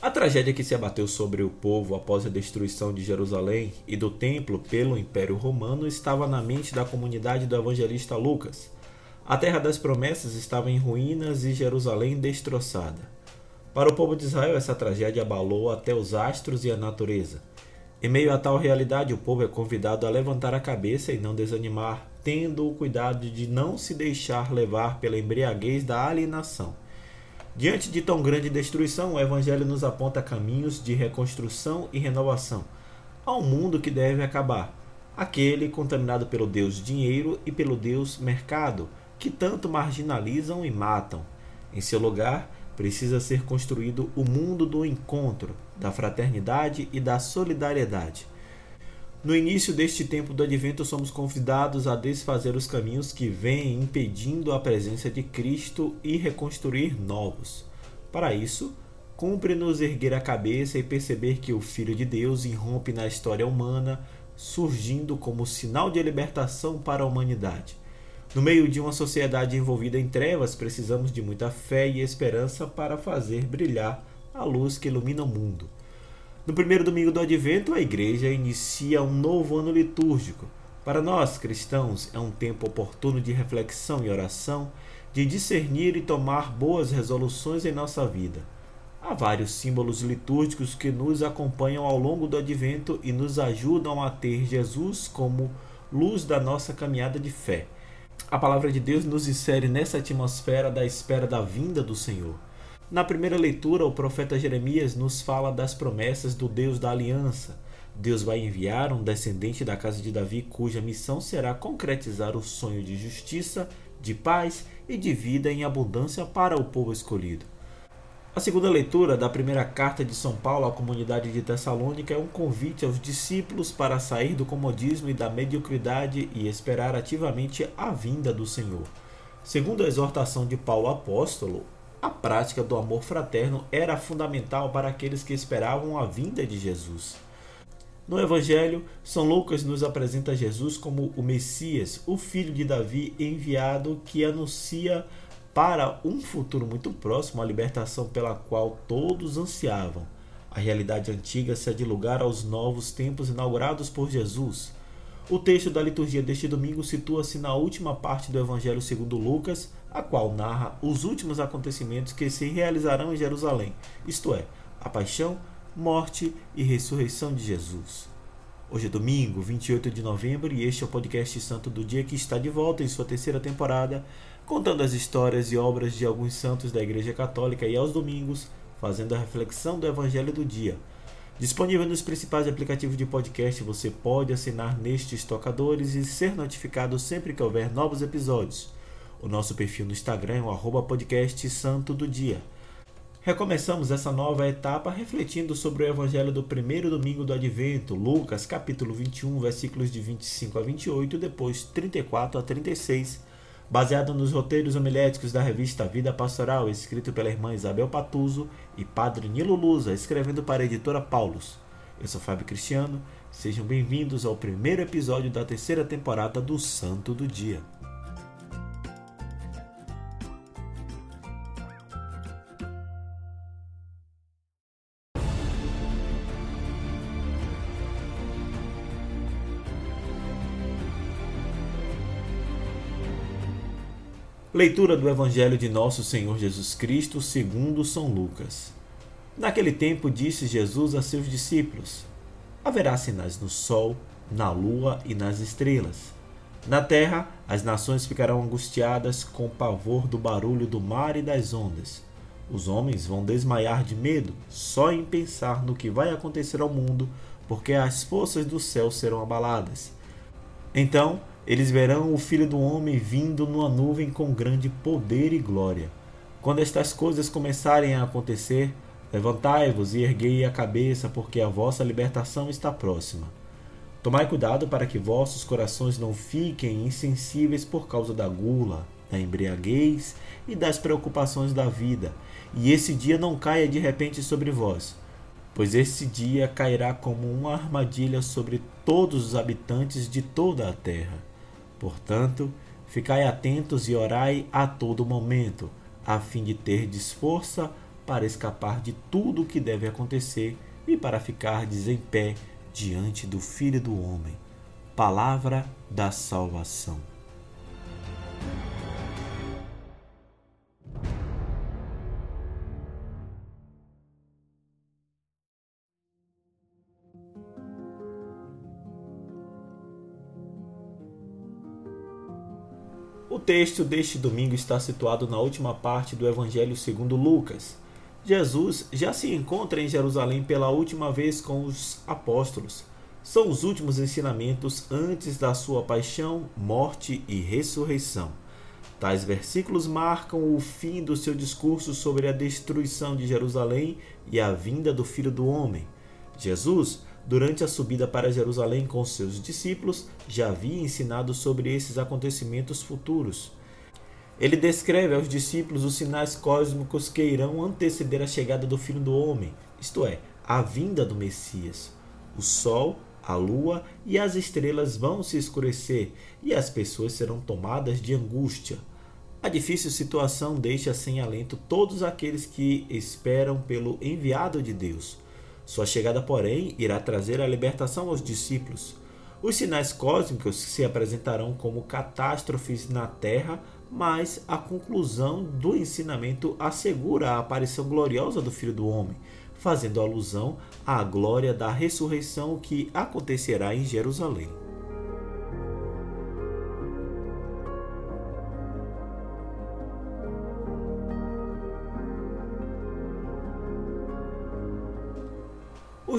A tragédia que se abateu sobre o povo após a destruição de Jerusalém e do templo pelo Império Romano estava na mente da comunidade do evangelista Lucas. A terra das promessas estava em ruínas e Jerusalém destroçada. Para o povo de Israel, essa tragédia abalou até os astros e a natureza. Em meio a tal realidade, o povo é convidado a levantar a cabeça e não desanimar, tendo o cuidado de não se deixar levar pela embriaguez da alienação. Diante de tão grande destruição, o Evangelho nos aponta caminhos de reconstrução e renovação. Um mundo que deve acabar, aquele contaminado pelo Deus dinheiro e pelo Deus mercado, que tanto marginalizam e matam. Em seu lugar, precisa ser construído o mundo do encontro, da fraternidade e da solidariedade. No início deste tempo do advento, somos convidados a desfazer os caminhos que vêm impedindo a presença de Cristo e reconstruir novos. Para isso, cumpre-nos erguer a cabeça e perceber que o Filho de Deus irrompe na história humana, surgindo como sinal de libertação para a humanidade. No meio de uma sociedade envolvida em trevas, precisamos de muita fé e esperança para fazer brilhar a luz que ilumina o mundo. No primeiro domingo do advento, a igreja inicia um novo ano litúrgico. Para nós, cristãos, é um tempo oportuno de reflexão e oração, de discernir e tomar boas resoluções em nossa vida. Há vários símbolos litúrgicos que nos acompanham ao longo do advento e nos ajudam a ter Jesus como luz da nossa caminhada de fé. A palavra de Deus nos insere nessa atmosfera da espera da vinda do Senhor. Na primeira leitura, o profeta Jeremias nos fala das promessas do Deus da aliança. Deus vai enviar um descendente da casa de Davi cuja missão será concretizar o sonho de justiça, de paz e de vida em abundância para o povo escolhido. A segunda leitura da primeira carta de São Paulo à comunidade de Tessalônica é um convite aos discípulos para sair do comodismo e da mediocridade e esperar ativamente a vinda do Senhor. Segundo a exortação de Paulo apóstolo, a prática do amor fraterno era fundamental para aqueles que esperavam a vinda de Jesus. No Evangelho, São Lucas nos apresenta Jesus como o Messias, o filho de Davi enviado que anuncia para um futuro muito próximo a libertação pela qual todos ansiavam. A realidade antiga cede lugar aos novos tempos inaugurados por Jesus. O texto da liturgia deste domingo situa-se na última parte do Evangelho segundo Lucas, a qual narra os últimos acontecimentos que se realizarão em Jerusalém, isto é, a paixão, morte e ressurreição de Jesus. Hoje é domingo, 28 de novembro, e este é o podcast Santo do Dia que está de volta em sua terceira temporada, contando as histórias e obras de alguns santos da Igreja Católica e aos domingos, fazendo a reflexão do Evangelho do dia. Disponível nos principais aplicativos de podcast, você pode assinar nestes tocadores e ser notificado sempre que houver novos episódios. O nosso perfil no Instagram é o podcast Santo do Dia. Recomeçamos essa nova etapa refletindo sobre o evangelho do primeiro domingo do Advento, Lucas capítulo 21, versículos de 25 a 28, depois 34 a 36, baseado nos roteiros homiléticos da revista Vida Pastoral, escrito pela irmã Isabel Patuso e padre Nilo Lusa, escrevendo para a editora Paulus. Eu sou Fábio Cristiano, sejam bem-vindos ao primeiro episódio da terceira temporada do Santo do Dia. Leitura do Evangelho de Nosso Senhor Jesus Cristo segundo São Lucas. Naquele tempo disse Jesus a seus discípulos: Haverá sinais no sol, na lua e nas estrelas. Na terra, as nações ficarão angustiadas com pavor do barulho do mar e das ondas. Os homens vão desmaiar de medo só em pensar no que vai acontecer ao mundo, porque as forças do céu serão abaladas. Então, eles verão o Filho do Homem vindo numa nuvem com grande poder e glória. Quando estas coisas começarem a acontecer, levantai-vos e erguei a cabeça, porque a vossa libertação está próxima. Tomai cuidado para que vossos corações não fiquem insensíveis por causa da gula, da embriaguez e das preocupações da vida, e esse dia não caia de repente sobre vós, pois esse dia cairá como uma armadilha sobre todos os habitantes de toda a terra. Portanto, ficai atentos e orai a todo momento, a fim de ter força para escapar de tudo o que deve acontecer e para ficar em pé diante do Filho do Homem. Palavra da salvação. O texto deste domingo está situado na última parte do Evangelho segundo Lucas. Jesus já se encontra em Jerusalém pela última vez com os apóstolos. São os últimos ensinamentos antes da sua paixão, morte e ressurreição. Tais versículos marcam o fim do seu discurso sobre a destruição de Jerusalém e a vinda do Filho do Homem. Jesus durante a subida para Jerusalém com seus discípulos, já havia ensinado sobre esses acontecimentos futuros. Ele descreve aos discípulos os sinais cósmicos que irão anteceder a chegada do Filho do Homem, isto é, a vinda do Messias. O sol, a lua e as estrelas vão se escurecer e as pessoas serão tomadas de angústia. A difícil situação deixa sem alento todos aqueles que esperam pelo enviado de Deus. Sua chegada, porém, irá trazer a libertação aos discípulos. Os sinais cósmicos se apresentarão como catástrofes na Terra, mas a conclusão do ensinamento assegura a aparição gloriosa do Filho do Homem, fazendo alusão à glória da ressurreição que acontecerá em Jerusalém.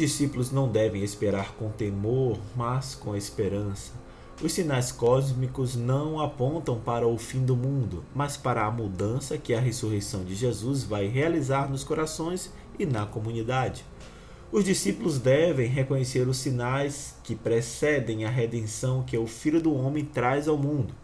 Discípulos não devem esperar com temor, mas com esperança. Os sinais cósmicos não apontam para o fim do mundo, mas para a mudança que a ressurreição de Jesus vai realizar nos corações e na comunidade. Os discípulos devem reconhecer os sinais que precedem a redenção que o Filho do Homem traz ao mundo.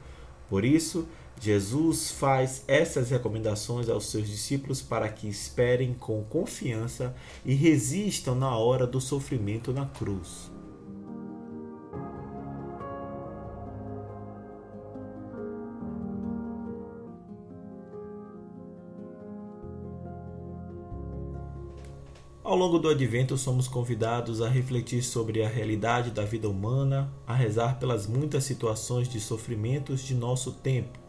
Por isso, Jesus faz essas recomendações aos seus discípulos para que esperem com confiança e resistam na hora do sofrimento na cruz. Ao longo do advento, somos convidados a refletir sobre a realidade da vida humana, a rezar pelas muitas situações de sofrimentos de nosso tempo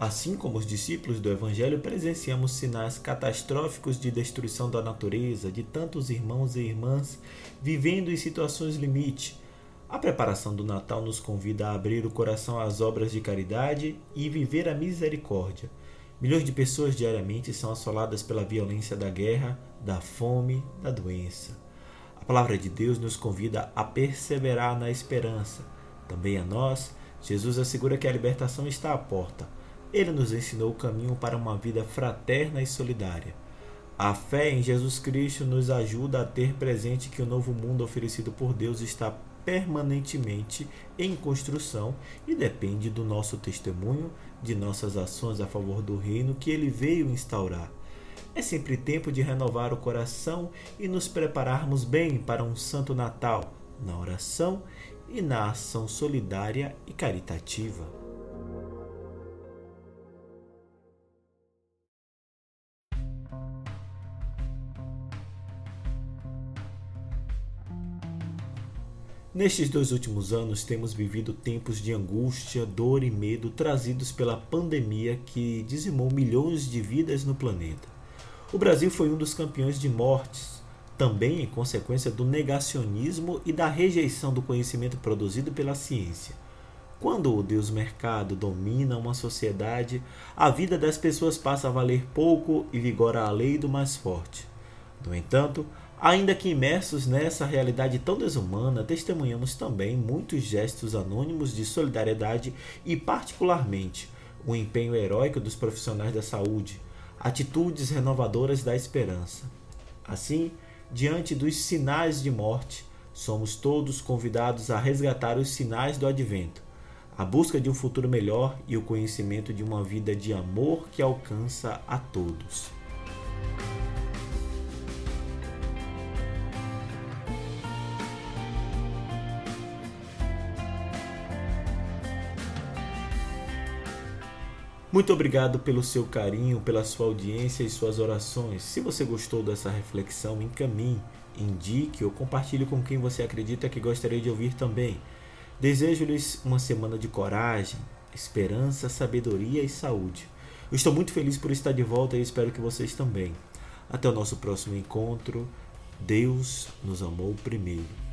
Assim como os discípulos do Evangelho, presenciamos sinais catastróficos de destruição da natureza, de tantos irmãos e irmãs vivendo em situações limite. A preparação do Natal nos convida a abrir o coração às obras de caridade e viver a misericórdia. Milhões de pessoas diariamente são assoladas pela violência da guerra, da fome, da doença. A palavra de Deus nos convida a perseverar na esperança. Também a nós, Jesus assegura que a libertação está à porta. Ele nos ensinou o caminho para uma vida fraterna e solidária. A fé em Jesus Cristo nos ajuda a ter presente que o novo mundo oferecido por Deus está permanentemente em construção e depende do nosso testemunho, de nossas ações a favor do reino que ele veio instaurar. É sempre tempo de renovar o coração e nos prepararmos bem para um Santo Natal, na oração e na ação solidária e caritativa. Nestes dois últimos anos, temos vivido tempos de angústia, dor e medo trazidos pela pandemia que dizimou milhões de vidas no planeta. O Brasil foi um dos campeões de mortes, também em consequência do negacionismo e da rejeição do conhecimento produzido pela ciência. Quando o Deus mercado domina uma sociedade, a vida das pessoas passa a valer pouco e vigora a lei do mais forte. No entanto, Ainda que imersos nessa realidade tão desumana, testemunhamos também muitos gestos anônimos de solidariedade e, particularmente, o empenho heróico dos profissionais da saúde, atitudes renovadoras da esperança. Assim, diante dos sinais de morte, somos todos convidados a resgatar os sinais do advento, a busca de um futuro melhor e o conhecimento de uma vida de amor que alcança a todos. Muito obrigado pelo seu carinho, pela sua audiência e suas orações. Se você gostou dessa reflexão, encaminhe, indique ou compartilhe com quem você acredita que gostaria de ouvir também. Desejo-lhes uma semana de coragem, esperança, sabedoria e saúde. Eu estou muito feliz por estar de volta e espero que vocês também. Até o nosso próximo encontro. Deus nos amou primeiro.